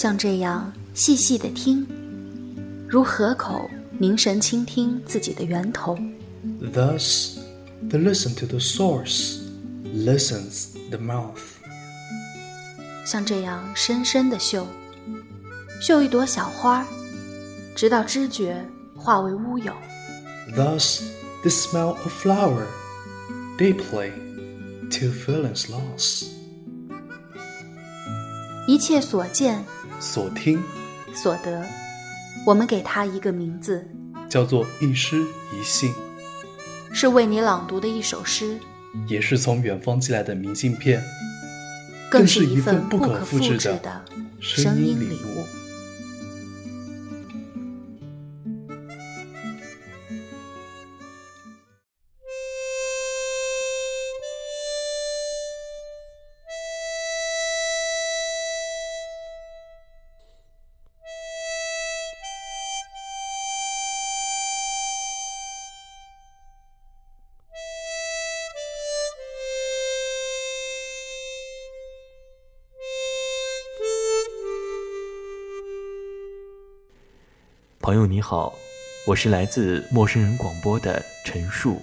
像这样细细的听，如河口凝神倾听自己的源头。Thus, the listen to the source listens the mouth. 像这样深深的嗅，嗅一朵小花，直到知觉化为乌有。Thus, the smell of flower deeply till feelings lost. 一切所见、 所听、所得，我们给它一个名字，叫做一诗一信，是为你朗读的一首诗，也是从远方寄来的明信片，更是一份不可复制的声音礼物。朋友你好，我是来自陌生人广播的陈述。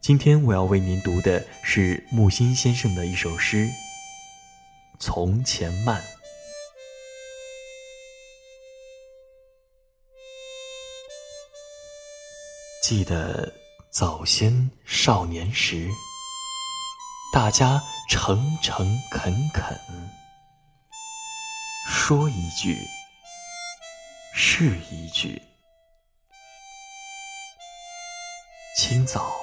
今天我要为您读的是木心先生的一首诗《从前慢》。记得早先少年时，大家诚诚恳恳，说一句。是一句。清早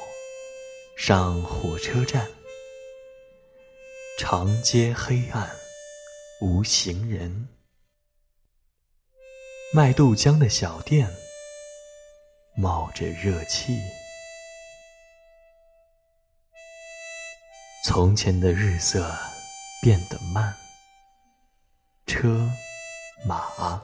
上火车站，长街黑暗无行人，卖豆浆的小店冒着热气。从前的日色变得慢，车马。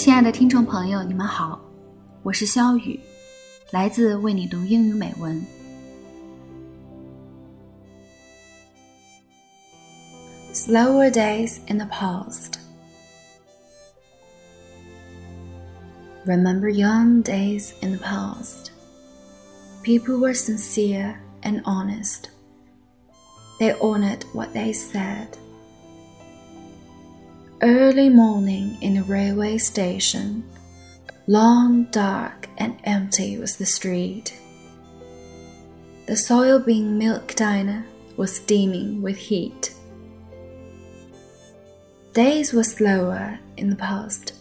亲爱的听众朋友，你们好，我是肖雨，来自为你读英语美文。Slower days in the past. Remember young days in the past. People were sincere and honest. They honored what they said early morning in a railway station. Long, dark, and empty was the street. The soil, soybean milk diner was steaming with heat. Days were slower in the past.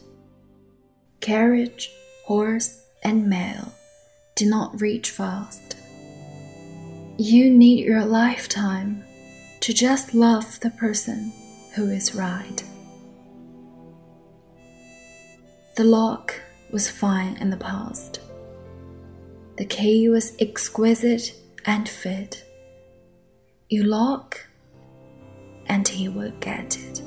Carriage, horse, and mail did not reach fast. You need your lifetime to just love the person who is right. The lock was fine in the past. The key was exquisite and fit. You lock, and he will get it.